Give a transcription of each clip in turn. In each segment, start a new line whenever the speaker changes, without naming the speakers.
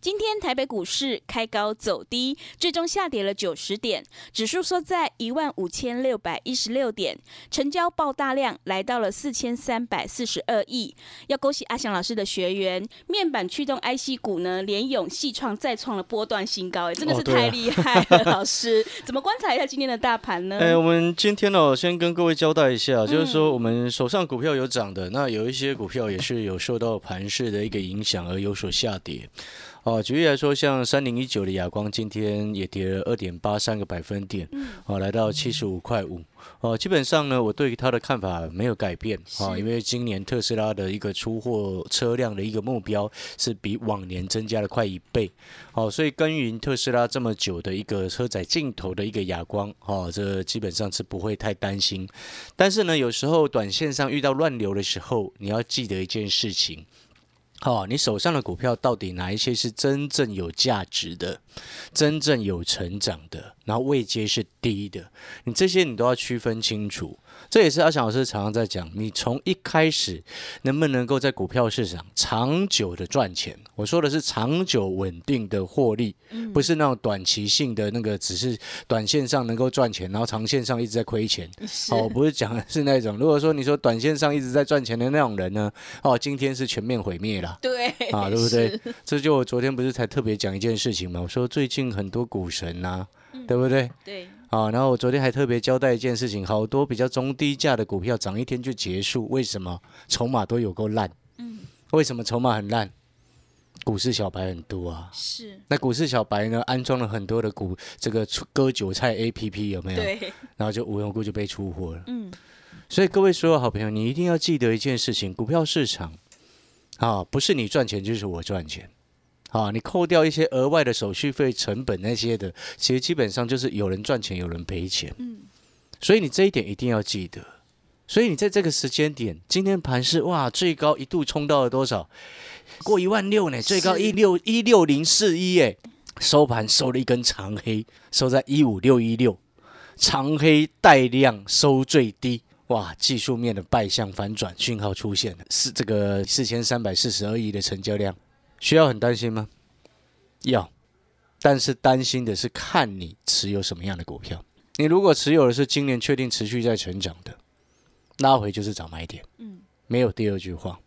今天台北股市开高走低，最终下跌了九十点，指数收在一万五千六百一十六点，成交爆大量，来到了四千三百四十二亿。要恭喜阿翔老师的学员，面板驱动 IC 股呢，连勇、细创再创了波段新高，哎，真的是太厉害了，老师。怎么观察一下今天的大盘呢？
哎，我们今天哦，先跟各位交代一下，就是说我们手上股票有涨的，那有一些股票也是有受到盘势的一个影响而有所下跌。哦，举例来说，像三零一九的亚光今天也跌了二点八三个百分点，哦，来到七十五块五。哦，基本上呢，我对它的看法没有改变啊，因为今年特斯拉的一个出货车辆的一个目标是比往年增加了快一倍。哦，所以耕耘特斯拉这么久的一个车载镜头的一个亚光，哦，这基本上是不会太担心。但是呢，有时候短线上遇到乱流的时候，你要记得一件事情。好，你手上的股票到底哪一些是真正有价值的、真正有成长的，然后位阶是低的，你这些你都要区分清楚。这也是阿翔老师常常在讲，你从一开始能不能够在股票市场长久的赚钱？我说的是长久稳定的获利，不是那种短期性的那个，只是短线上能够赚钱，然后长线上一直在亏钱。哦，不是讲的是那种。如果说你说短线上一直在赚钱的那种人呢，哦，今天是全面毁灭了。
对，
啊，对不对？这就我昨天不是才特别讲一件事情嘛？我说最近很多股神呐，对不对？
对。
啊，然后我昨天还特别交代一件事情，好多比较中低价的股票涨一天就结束，为什么？筹码都有够烂。嗯。为什么筹码很烂？股市小白很多啊。
是。
那股市小白呢，安装了很多的股这个割韭菜 A P P 有没有？
对。
然后就无缘无故就被出货了。嗯。所以各位所有好朋友，你一定要记得一件事情：股票市场啊，不是你赚钱就是我赚钱。啊，你扣掉一些额外的手续费、成本那些的，其实基本上就是有人赚钱，有人赔钱。嗯，所以你这一点一定要记得。所以你在这个时间点，今天盘是哇，最高一度冲到了多少？过一万六呢，最高一六一六零四一哎，收盘收了一根长黑，收在一五六一六，长黑带量收最低，哇，技术面的败相反转讯号出现了，是这个四千三百四十二亿的成交量。需要很担心吗？要，但是担心的是看你持有什么样的股票。你如果持有的是今年确定持续在成长的，拉回就是找买点。嗯，没有第二句话。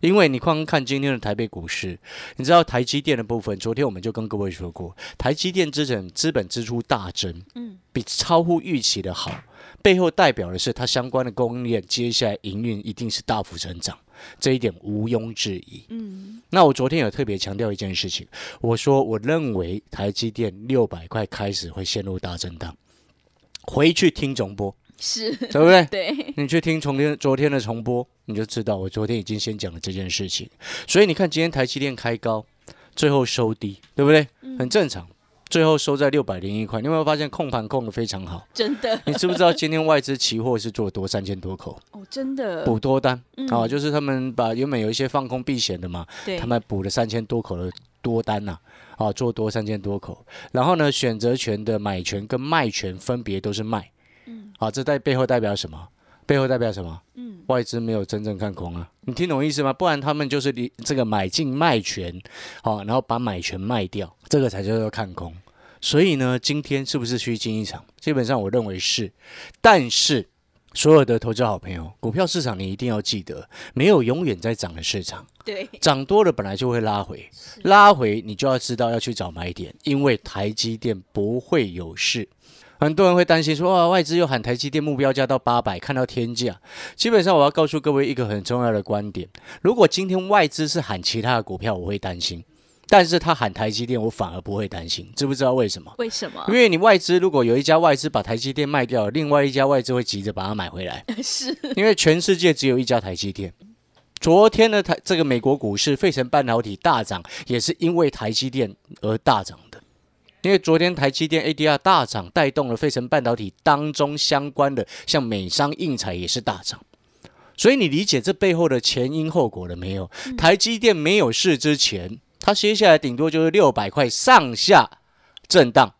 因为你光看今天的台北股市，你知道台积电的部分，昨天我们就跟各位说过，台积电资本资本支出大增，嗯，比超乎预期的好，背后代表的是它相关的供应链接下来营运一定是大幅成长。这一点毋庸置疑。嗯，那我昨天有特别强调一件事情，我说我认为台积电六百块开始会陷入大震荡。回去听重播，
是
对不对？
对，
你去听昨天昨天的重播，你就知道我昨天已经先讲了这件事情。所以你看今天台积电开高，最后收低，对不对？很正常。最后收在六百零一块，你有没有发现控盘控的非常好？
真的，
你知不知道今天外资期货是做多三千多口？
哦，真的。
补多单啊，就是他们把原本有一些放空避险的嘛，他们补了三千多口的多单呐，啊，做多三千多口，然后呢，选择权的买权跟卖权分别都是卖，嗯，啊，这代背后代表什么？背后代表什么？嗯，外资没有真正看空啊，你听懂意思吗？不然他们就是你这个买进卖权，好，然后把买权卖掉，这个才叫做看空。所以呢，今天是不是虚惊一场？基本上我认为是。但是所有的投资好朋友，股票市场你一定要记得，没有永远在涨的市场。
对，
涨多了本来就会拉回，拉回你就要知道要去找买点，因为台积电不会有事。很多人会担心说，哇，外资又喊台积电目标价到八百，看到天价。基本上我要告诉各位一个很重要的观点：如果今天外资是喊其他的股票，我会担心。但是他喊台积电，我反而不会担心，知不知道为什么？
为什么？
因为你外资如果有一家外资把台积电卖掉，另外一家外资会急着把它买回来，
是
因为全世界只有一家台积电。昨天的台这个美国股市，费城半导体大涨，也是因为台积电而大涨的。因为昨天台积电 ADR 大涨，带动了费城半导体当中相关的，像美商印材也是大涨。所以你理解这背后的前因后果了没有？台积电没有事之前。它接下来顶多就是六百块上下震荡，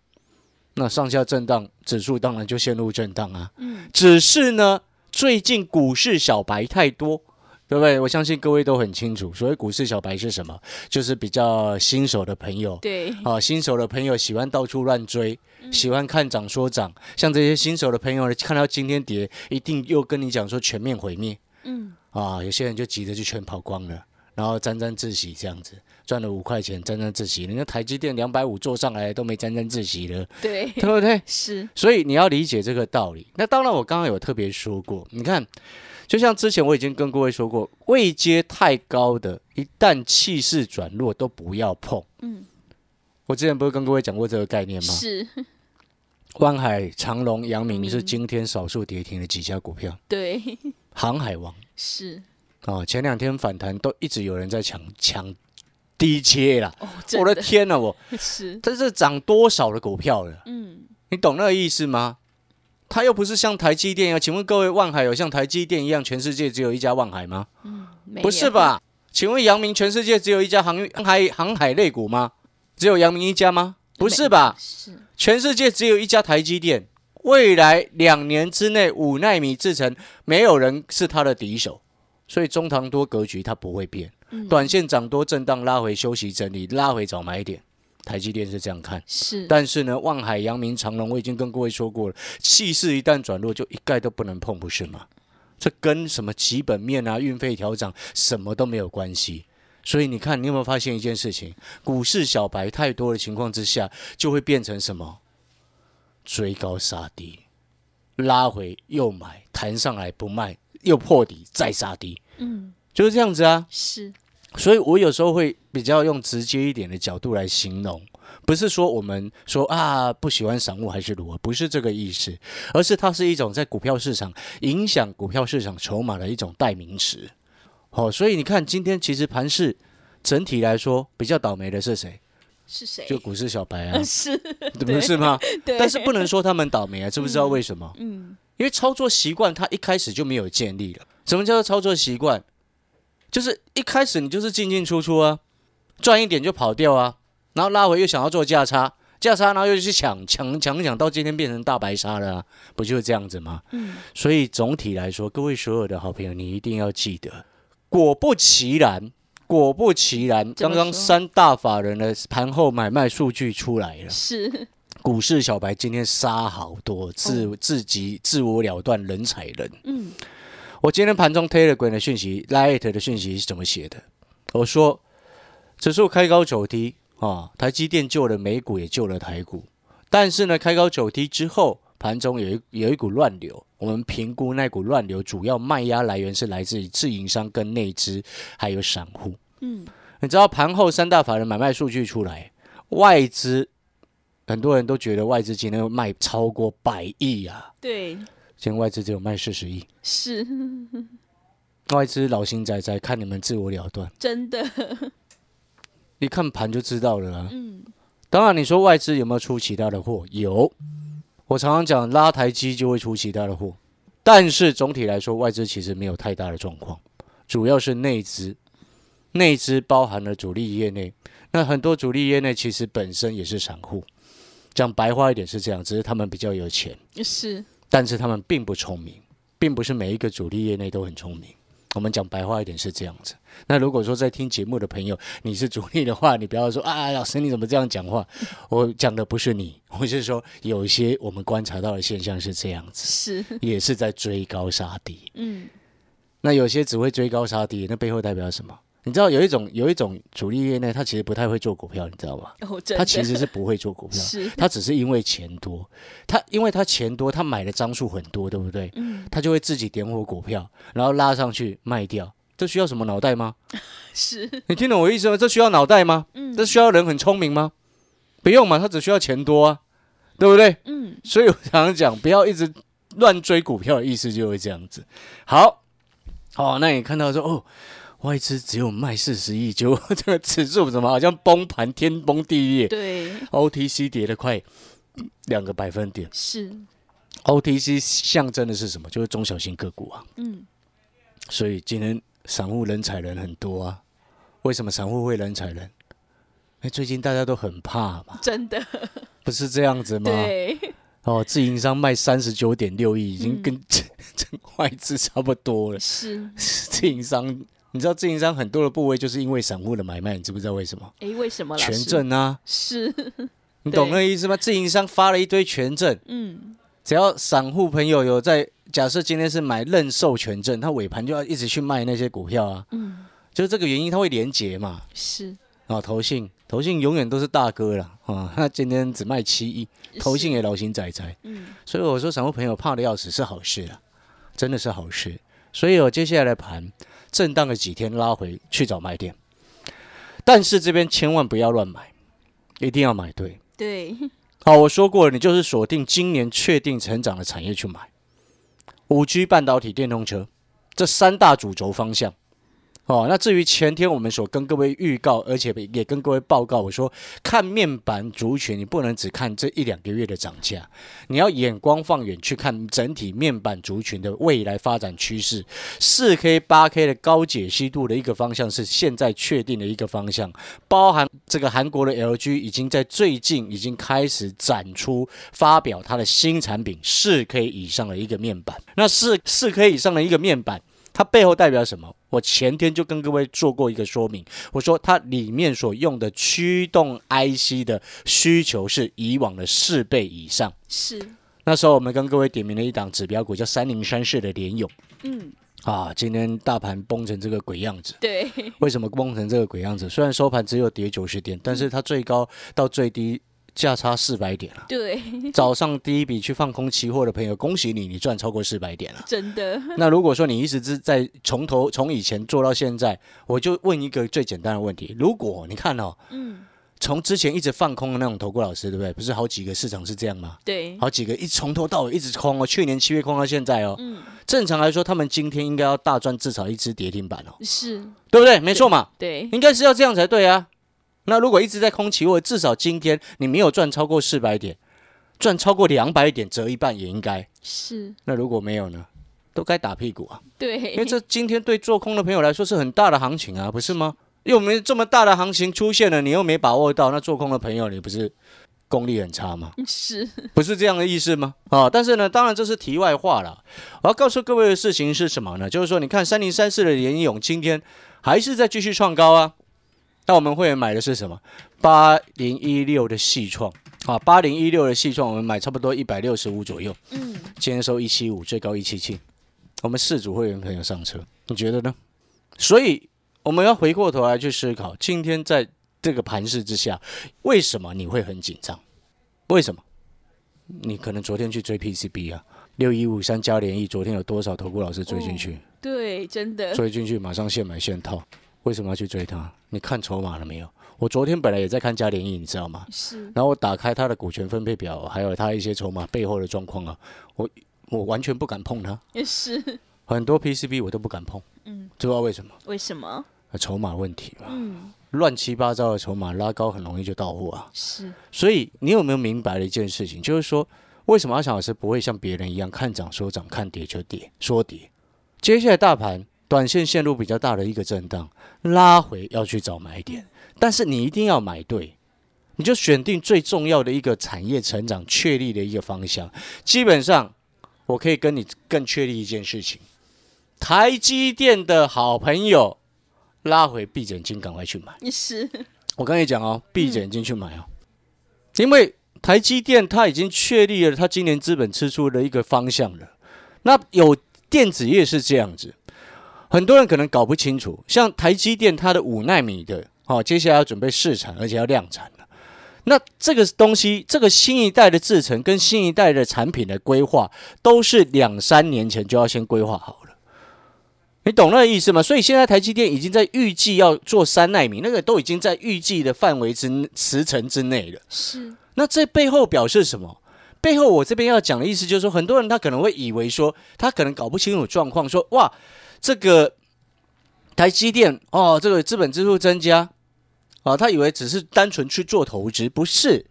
那上下震荡指数当然就陷入震荡啊。嗯，只是呢，最近股市小白太多，对不对？我相信各位都很清楚，所谓股市小白是什么？就是比较新手的朋友。
对，
啊，新手的朋友喜欢到处乱追，喜欢看涨说涨。像这些新手的朋友呢，看到今天跌，一定又跟你讲说全面毁灭。嗯，啊，有些人就急着就全跑光了，然后沾沾自喜这样子。赚了五块钱，沾沾自喜。人家台积电两百五做上来都没沾沾自喜了，
对
对不对？
是，
所以你要理解这个道理。那当然，我刚刚有特别说过，你看，就像之前我已经跟各位说过，位阶太高的，一旦气势转弱，都不要碰。嗯，我之前不是跟各位讲过这个概念吗？
是。
湾海、长隆、阳明是今天少数跌停的几家股票。
对。
航海王
是。
哦，前两天反弹都一直有人在抢抢。低切了，我的天呐，我 是这是涨多少的股票了？嗯，你懂那个意思吗？它又不是像台积电啊，请问各位，万海有像台积电一样，全世界只有一家万海吗？嗯，不是吧？请问阳明全世界只有一家航运海航海类股吗？只有阳明一家吗？不是吧？是全世界只有一家台积电，未来两年之内五纳米制成，没有人是他的敌手，所以中堂多格局它不会变。短线涨多震荡拉回休息整理拉回找买点，台积电是这样看，
是。
但是呢，望海、阳明、长隆，我已经跟各位说过了，气势一旦转弱，就一概都不能碰，不是吗？这跟什么基本面啊、运费调整什么都没有关系。所以你看，你有没有发现一件事情？股市小白太多的情况之下，就会变成什么？追高杀低，拉回又买，弹上来不卖，又破底再杀低。嗯。就是这样子啊，
是，
所以我有时候会比较用直接一点的角度来形容，不是说我们说啊不喜欢散户还是如何，不是这个意思，而是它是一种在股票市场影响股票市场筹码的一种代名词。好，所以你看今天其实盘市整体来说比较倒霉的是谁？
是谁？
就股市小白啊，
是，
不是吗？
对。
但是不能说他们倒霉啊，知不知道为什么？嗯，因为操作习惯他一开始就没有建立了。什么叫做操作习惯？就是一开始你就是进进出出啊，赚一点就跑掉啊，然后拉回又想要做价差，价差然后又去抢抢抢抢，到今天变成大白鲨了，不就是这样子吗？嗯，所以总体来说，各位所有的好朋友，你一定要记得，果不其然，果不其然，刚刚三大法人的盘后买卖数据出来了，
是。
股市小白今天杀好多，自自己自我了断，人踩人，嗯。我今天盘中 Telegram 的讯息，Light 的讯息是怎么写的？我说指数开高走低啊，台积电救了美股，也救了台股。但是呢，开高走低之后，盘中有一有一股乱流。我们评估那股乱流主要卖压来源是来自于自营商跟内资，还有散户。嗯，你知道盘后三大法人买卖数据出来，外资很多人都觉得外资今天卖超过百亿啊。
对。
现在外资只有卖四十亿，
是。
外资老心仔仔看你们自我了断，
真的，
一看盘就知道了啊。嗯，当然你说外资有没有出其他的货？有，我常常讲拉台机就会出其他的货，但是总体来说外资其实没有太大的状况，主要是内资，内资包含了主力业内，那很多主力业内其实本身也是散户，讲白话一点是这样，只是他们比较有钱，
是。
但是他们并不聪明，并不是每一个主力业内都很聪明。我们讲白话一点是这样子。那如果说在听节目的朋友你是主力的话，你不要说啊，老师你怎么这样讲话？我讲的不是你，我是说有一些我们观察到的现象是这样子，
是
也是在追高杀低。嗯，那有些只会追高杀低，那背后代表什么？你知道有一种有一种主力业内，他其实不太会做股票，你知道吗？他其实是不会做股票，他只是因为钱多，他因为他钱多，他买的张数很多，对不对？嗯，他就会自己点火股票，然后拉上去卖掉，这需要什么脑袋吗？
是，
你听懂我意思吗？这需要脑袋吗？
嗯，
这需要人很聪明吗？不用嘛，他只需要钱多啊，对不对？
嗯，
所以我常常讲，不要一直乱追股票的意思就会这样子。好，好，那你看到说哦，外资只有卖四十亿，结果 这个指数怎么好像崩盘，天崩地裂
对
，，OTC 跌了快两个百分点。
是
，OTC 象征的是什么？就是中小型个股啊。
嗯，
所以今天散户人踩人很多啊。为什么散户会人踩人？哎，最近大家都很怕嘛，
真的，
不是这样子吗？
对，
哦，自营商卖三十九点六亿，已经
嗯
跟 这这外资差不多了。
是，
自营商，你知道自营商很多的部位就是因为散户的买卖，你知不知道为什么？
哎，为什么
权？证啊，
是，
你懂那个意思吗？自营商发了一堆权证，
嗯，
只要散户朋友有在，假设今天是买认售权证，他尾盘就要一直去卖那些股票啊，
嗯，
就是这个原因，他会连结嘛。
是，
啊，投信，投信永远都是大哥啦，啊，他今天只卖七亿，投信，也老型仔仔，
嗯，
所以我说散户朋友怕的要死是好事啊，真的是好事。所以我接下来的盘震荡了几天，拉回去找卖点，但是这边千万不要乱买，一定要买对。
对，
好，我说过了，你就是锁定今年确定成长的产业去买，五 G、半导体、电动车这三大主轴方向。哦，那至于前天我们所跟各位预告，而且也跟各位报告，我说看面板族群，你不能只看这一两个月的涨价，你要眼光放远去看整体面板族群的未来发展趋势。四 K、八 K 的高解析度的一个方向是现在确定的一个方向，包含这个韩国的 LG 已经在最近已经开始展出发表它的新产品四 K 以上的一个面板。那四四 K 以上的一个面板，它背后代表什么？我前天就跟各位做过一个说明，我说它里面所用的驱动 IC 的需求是以往的四倍以上。
是，
那时候我们跟各位点名了一档指标股，叫三零三四的联勇
嗯，
啊，今天大盘崩成这个鬼样子。
对，
为什么崩成这个鬼样子？虽然收盘只有跌九十点，但是它最高到最低价差四百点了。
对，
早上第一笔去放空期货的朋友，恭喜你，你赚超过四百点了。
真的，
那如果说你一直是在从头从以前做到现在，我就问一个最简单的问题：如果你看哦，
嗯，
从之前一直放空的那种投顾老师，对不对？不是好几个市场是这样吗？
对，
好几个一从头到尾一直空哦，去年七月空到现在哦。
嗯，
正常来说，他们今天应该要大赚至少一只跌停板哦，
是，
对不对？没错嘛。
对，
应该是要这样才对啊。那如果一直在空期货，至少今天你没有赚超过四百点，赚超过两百点，折一半也应该。
是，
那如果没有呢，都该打屁股啊！
对，
因为这今天对做空的朋友来说是很大的行情啊，不是吗？又没这么大的行情出现了，你又没把握到，那做空的朋友你不是功力很差吗？
是，
不是这样的意思吗？啊，但是呢，当然这是题外话了。我要告诉各位的事情是什么呢？就是说，你看三零三四的联勇今天还是在继续创高啊。那我们会员买的是什么？八零一六的细创啊，八零一六的细创，我们买差不多一百六十五左右，
嗯，
今天收一七五，最高一七七。我们四组会员朋友上车，你觉得呢？所以我们要回过头来去思考，今天在这个盘势之下，为什么你会很紧张？为什么？你可能昨天去追 PCB 啊，六一五三加联益，昨天有多少投顾老师追进去？
对，真的，
追进去马上现买现套，为什么要去追它？你看筹码了没有？我昨天本来也在看加联益，你知道吗？
是，
然后我打开它的股权分配表，还有它一些筹码背后的状况啊，我我完全不敢碰它，
也是，
很多 PCB 我都不敢碰，
嗯，
知道为什么？
为什么？
筹码问题嘛，
嗯，
乱七八糟的筹码拉高很容易就到货啊。
是，
所以你有没有明白了一件事情，就是说为什么阿强老师不会像别人一样看涨说涨，看跌就跌，说跌。接下来大盘短线陷入比较大的一个震荡，拉回要去找买点，但是你一定要买对，你就选定最重要的一个产业成长确立的一个方向。基本上，我可以跟你更确立一件事情：台积电的好朋友拉回闭着眼睛赶快去买。
也是，
我跟你讲哦，闭着眼睛去买哦，因为台积电它已经确立了它今年资本支出的一个方向了。那有电子业是这样子，很多人可能搞不清楚，像台积电它的五纳米的，哦，接下来要准备试产，而且要量产了。那这个东西，这个新一代的制程跟新一代的产品的规划，都是两三年前就要先规划好了。你懂那个意思吗？所以现在台积电已经在预计要做三纳米，那个都已经在预计的范围之时程之内了。
是，
那这背后表示什么？背后我这边要讲的意思就是说，很多人他可能会以为说，他可能搞不清楚状况，说哇，这个台积电哦，这个资本支出增加，啊，他以为只是单纯去做投资，不是。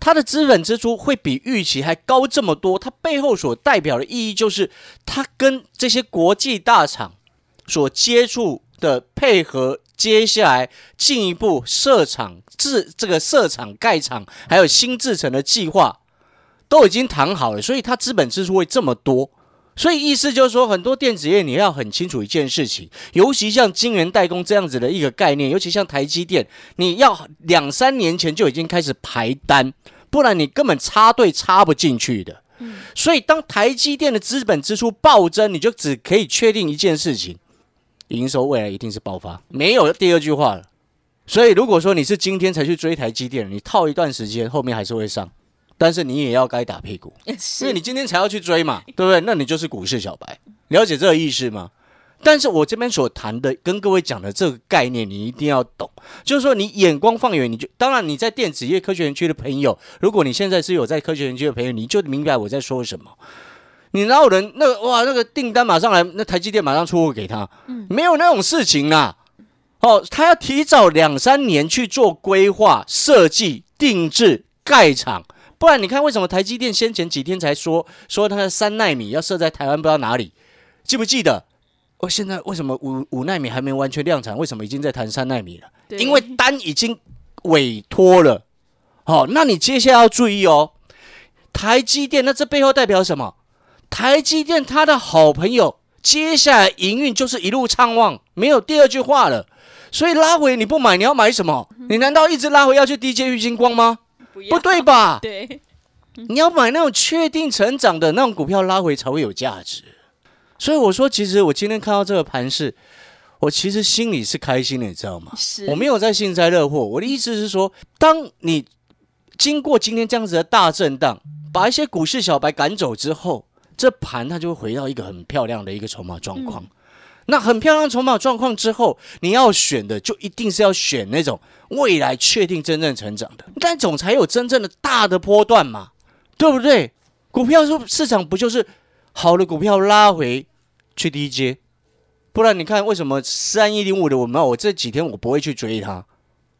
它的资本支出会比预期还高这么多，它背后所代表的意义就是，它跟这些国际大厂所接触的配合，接下来进一步设厂制这个设厂盖厂，还有新制成的计划都已经谈好了，所以它资本支出会这么多。所以意思就是说，很多电子业你要很清楚一件事情，尤其像晶圆代工这样子的一个概念，尤其像台积电，你要两三年前就已经开始排单，不然你根本插队插不进去的。所以当台积电的资本支出暴增，你就只可以确定一件事情：营收未来一定是爆发，没有第二句话了。所以如果说你是今天才去追台积电，你套一段时间，后面还是会上。但是你也要该打屁股，因为你今天才要去追嘛，对不对？那你就是股市小白，了解这个意思吗？但是我这边所谈的，跟各位讲的这个概念，你一定要懂。就是说，你眼光放远，你就当然你在电子业科学园区的朋友，如果你现在是有在科学园区的朋友，你就明白我在说什么。你哪有人那个哇，那个订单马上来，那台积电马上出货给他，嗯没有那种事情啊。哦，他要提早两三年去做规划、设计、定制、盖厂。不然你看，为什么台积电先前几天才说说它的三纳米要设在台湾，不知道哪里？记不记得？哦，现在为什么五五纳米还没完全量产？为什么已经在谈三纳米了？因为单已经委托了。好，那你接下来要注意哦，台积电那这背后代表什么？台积电他的好朋友接下来营运就是一路畅旺，没有第二句话了。所以拉回你不买，你要买什么？你难道一直拉回要去低阶玉金光吗？不对吧？
对，
你要买那种确定成长的那种股票，拉回才会有价值。所以我说，其实我今天看到这个盘势，我其实心里是开心的，你知道吗？
是，
我没有在幸灾乐祸。我的意思是说，当你经过今天这样子的大震荡，把一些股市小白赶走之后，这盘它就会回到一个很漂亮的一个筹码状况。那很漂亮筹码状况之后，你要选的就一定是要选那种未来确定真正成长的那种，才有真正的大的波段嘛，对不对？股票市市场不就是好的股票拉回去低阶，不然你看为什么三一零五的我们我这几天我不会去追它，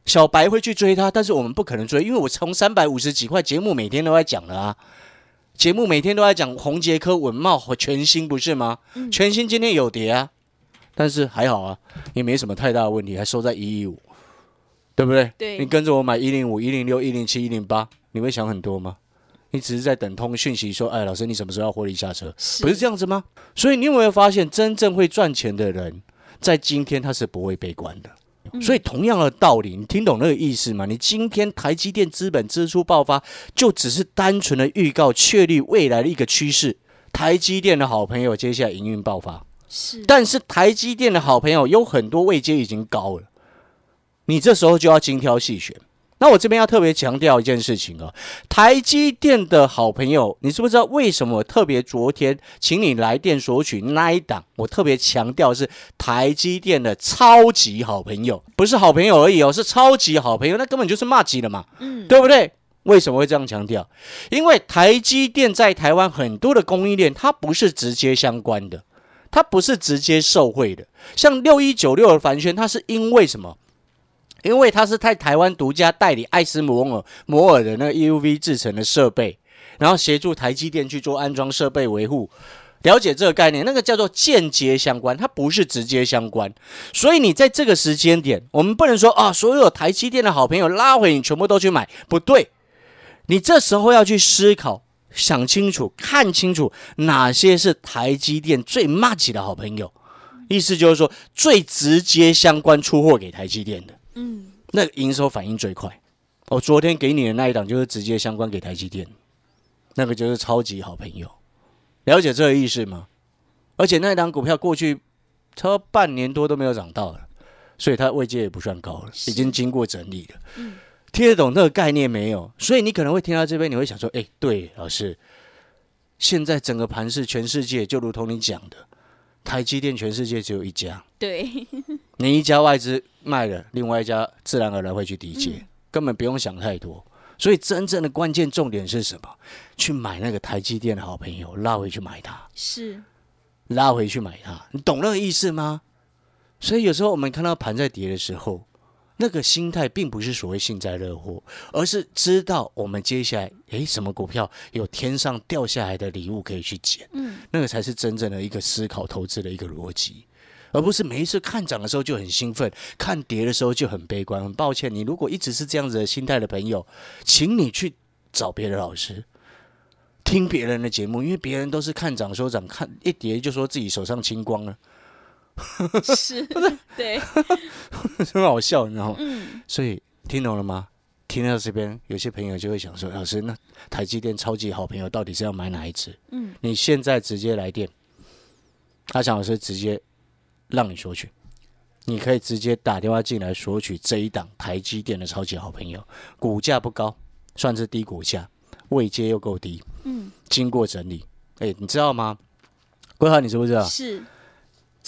小白会去追它，但是我们不可能追，因为我从三百五十几块节目每天都在讲了啊，节目每天都在讲红杰科、文茂和全新不是吗？全新今天有跌啊。但是还好啊，也没什么太大的问题，还收在一一五，对不对？
对。
你跟着我买一零五、一零六、一零七、一零八，你会想很多吗？你只是在等通讯息说，哎，老师，你什么时候要获利下车？不是这样子吗？所以你有没有发现，真正会赚钱的人，在今天他是不会悲观的。所以同样的道理，你听懂那个意思吗？你今天台积电资本支出爆发，就只是单纯的预告确立未来的一个趋势。台积电的好朋友，接下来营运爆发。
是，
但是台积电的好朋友有很多位阶已经高了，你这时候就要精挑细选。那我这边要特别强调一件事情啊，台积电的好朋友，你知不知道为什么特别昨天请你来电索取那一档？我特别强调是台积电的超级好朋友，不是好朋友而已哦，是超级好朋友，那根本就是骂级了嘛，嗯，对不对？为什么会这样强调？因为台积电在台湾很多的供应链，它不是直接相关的。它不是直接受贿的，像六一九六的凡轩，它是因为什么？因为它是在台湾独家代理爱斯摩尔摩尔的那个 EUV 制成的设备，然后协助台积电去做安装设备维护。了解这个概念，那个叫做间接相关，它不是直接相关。所以你在这个时间点，我们不能说啊，所有台积电的好朋友拉回，你全部都去买，不对。你这时候要去思考。想清楚，看清楚哪些是台积电最 much 的好朋友，意思就是说最直接相关出货给台积电的，嗯，那营收反应最快。我昨天给你的那一档就是直接相关给台积电，那个就是超级好朋友。了解这个意思吗？而且那一档股票过去超半年多都没有涨到了，所以它位阶也不算高了，已经经过整理了。嗯。听得懂那个概念没有？所以你可能会听到这边，你会想说：“哎，对，老师，现在整个盘市，全世界就如同你讲的，台积电全世界只有一家，
对，
你一家外资卖了，另外一家自然而然会去低接，根本不用想太多。所以真正的关键重点是什么？去买那个台积电的好朋友，拉回去买它，
是
拉回去买它，你懂那个意思吗？所以有时候我们看到盘在跌的时候，那个心态并不是所谓幸灾乐祸，而是知道我们接下来诶什么股票有天上掉下来的礼物可以去捡，嗯，那个才是真正的一个思考投资的一个逻辑。而不是每一次看涨的时候就很兴奋，看跌的时候就很悲观。很抱歉，你如果一直是这样子的心态的朋友，请你去找别的老师，听别人的节目，因为别人都是看涨说涨，看一跌就说自己手上清光了，
是，对，
很好笑，你知道吗？嗯。所以听懂了吗？听到这边，有些朋友就会想说：“老师，那台积电超级好朋友到底是要买哪一只？”嗯。你现在直接来电，阿强老师直接。让你索取，你可以直接打电话进来索取这一档台积电的超级好朋友，股价不高，算是低股价，位阶又够低，嗯，经过整理，哎，你知道吗？桂华，你知不知道？
是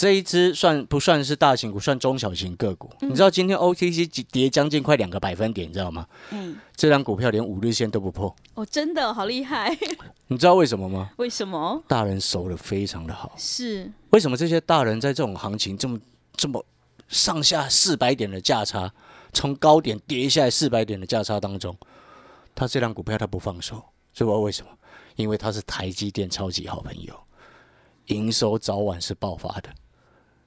这一只算不算是大型股，算中小型个股？你知道今天 OTC 跌将近快两个百分点，你知道吗？嗯，这张股票连五日线都不破，
哦，真的好厉害。
你知道为什么吗？
为什么？
大人守的非常的好。
是。
为什么这些大人在这种行情这么这么上下四百点的价差，从高点跌下来四百点的价差当中，他这张股票他不放手，知道为什么？因为他是台积电超级好朋友，营收早晚是爆发的。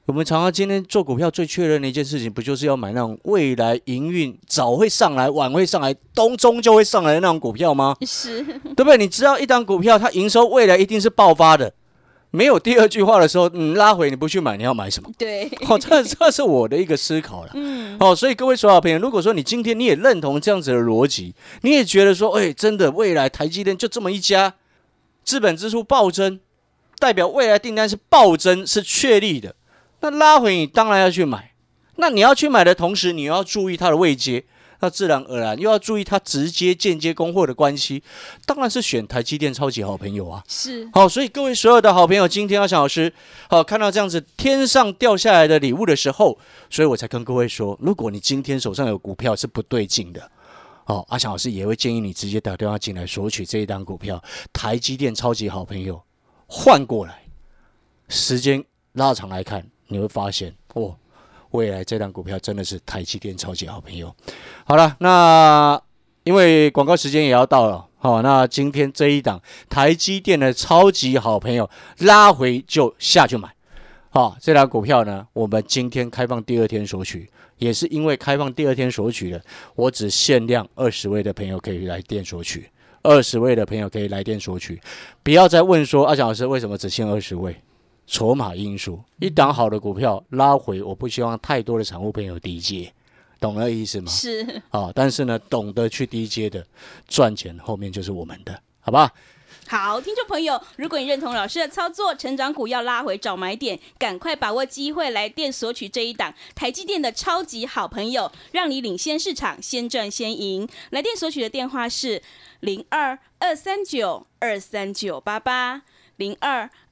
我们常常今天做股票最确认的一件事情，不就是要买那种未来营运早会上来、晚会上来、冬中就会上来的那种股票吗？
是，
对不对？你知道一档股票它营收未来一定是爆发的，没有第二句话的时候，你拉回你不去买，你要买什么？
对，
哦，这这是我的一个思考了。嗯，哦，所以各位所有朋友，如果说你今天你也认同这样子的逻辑，你也觉得说，哎，真的未来台积电就这么一家，资本支出暴增，代表未来订单是暴增，是确立的。那拉回你当然要去买，那你要去买的同时，你又要注意它的位阶，那自然而然又要注意它直接、间接供货的关系，当然是选台积电超级好朋友啊。
是
好，所以各位所有的好朋友，今天阿翔老师好看到这样子天上掉下来的礼物的时候，所以我才跟各位说，如果你今天手上有股票是不对劲的，哦，阿翔老师也会建议你直接打电话进来索取这一单股票，台积电超级好朋友换过来，时间拉长来看。你会发现，哦，未来这档股票真的是台积电超级好朋友。好了，那因为广告时间也要到了，好，那今天这一档台积电的超级好朋友拉回就下去买。好，这档股票呢，我们今天开放第二天索取，也是因为开放第二天索取的，我只限量二十位的朋友可以来电索取，二十位的朋友可以来电索取，不要再问说阿翔老师为什么只限二十位。筹码因素，一档好的股票拉回，我不希望太多的散户朋友低接，懂了意思吗？
是
啊，但是呢，懂得去低接的赚钱，后面就是我们的，好吧？
好，听众朋友，如果你认同老师的操作，成长股要拉回找买点，赶快把握机会来电索取这一档台积电的超级好朋友，让你领先市场，先赚先赢。来电索取的电话是零二二三九二三九八八零二。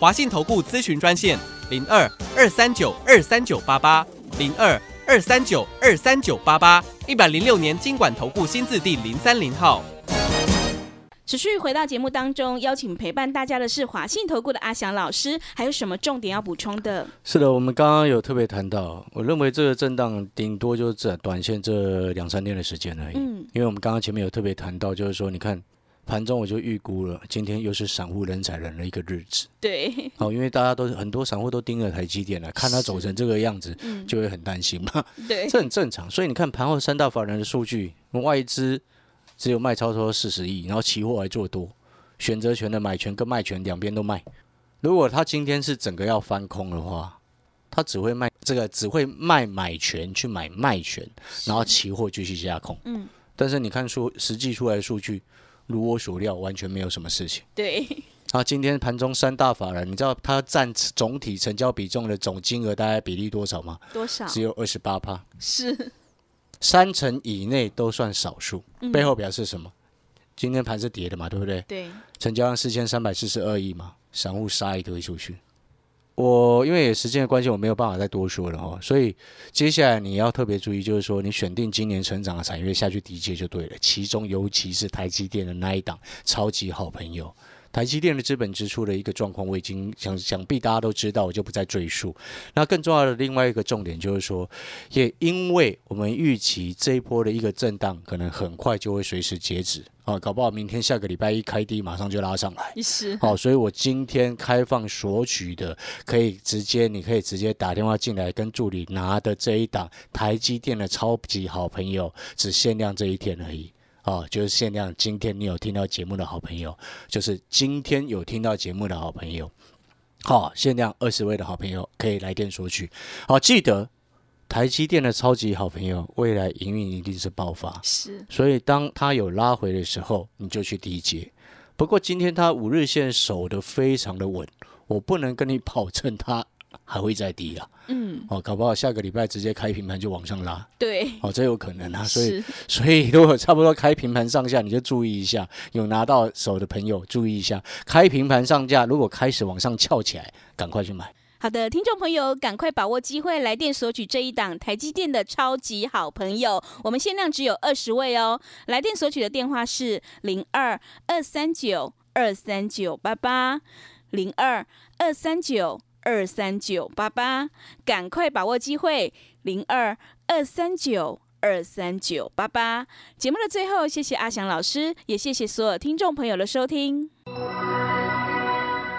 华信投顾咨询专线零二二三九二三九八八零二二三九二三九八八一百零六年经管投顾新字第零三零号。
持续回到节目当中，邀请陪伴大家的是华信投顾的阿翔老师，还有什么重点要补充的？
是的，我们刚刚有特别谈到，我认为这个震荡顶多就这短线这两三天的时间而已。嗯，因为我们刚刚前面有特别谈到，就是说你看。盘中我就预估了，今天又是散户人踩人的一个日子。
对，
好，因为大家都很多散户都盯着台积电了，看它走成这个样子，就会很担心嘛。
对，
这很正常。所以你看盘后三大法人的数据，外资只有卖超超四十亿，然后期货还做多，选择权的买权跟卖权两边都卖，如果他今天是整个要翻空的话，他只会卖这个，只会卖买权去买卖权，然后期货继续加空。嗯，但是你看出实际出来的数据，如我所料，完全没有什么事情。
对。
啊，今天盘中三大法人，你知道它占总体成交比重的总金额大概比例多少吗？
多少？
只有二十八趴。
是。
三成以内都算少数，背后表示什么？今天盘是跌的嘛，对不对？
对。
成交量四千三百四十二亿嘛，散户杀一堆出去。我因为时间的关系，我没有办法再多说了哦。所以接下来你要特别注意，就是说你选定今年成长的产业下去低接就对了。其中尤其是台积电的那一档超级好朋友。台积电的资本支出的一个状况，我已经想想必大家都知道，我就不再赘述。那更重要的另外一个重点就是说，也因为我们预期这一波的一个震荡，可能很快就会随时截止啊，搞不好明天下个礼拜一开低，马上就拉上来。
是。
好，所以我今天开放索取的，可以直接，你可以直接打电话进来跟助理拿的这一档台积电的超级好朋友，只限量这一天而已。哦，就是限量。今天你有听到节目的好朋友，就是今天有听到节目的好朋友，好，限量二十位的好朋友可以来电索取。好，记得台积电的超级好朋友，未来营运一定是爆发。
是，
所以当它有拉回的时候，你就去低接。不过今天它五日线守得非常的稳，我不能跟你保证它。还会再低啊？嗯，哦，搞不好下个礼拜直接开平盘就往上拉。
对，
哦，这有可能啊。所以，所以如果差不多开平盘上下，你就注意一下，有拿到手的朋友注意一下，开平盘上架，如果开始往上翘起来，赶快去买。
好的，听众朋友，赶快把握机会，来电索取这一档台积电的超级好朋友，我们限量只有二十位哦。来电索取的电话是零二二三九二三九八八零二二三九。二三九八八，赶快把握机会，零二二三九二三九八八。节目的最后，谢谢阿翔老师，也谢谢所有听众朋友的收听。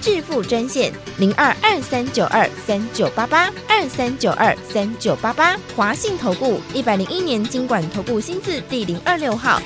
致富专线零二二三九二三九八八二三九二三九八八。华信投顾一百零一年经管投顾新字第零二六号。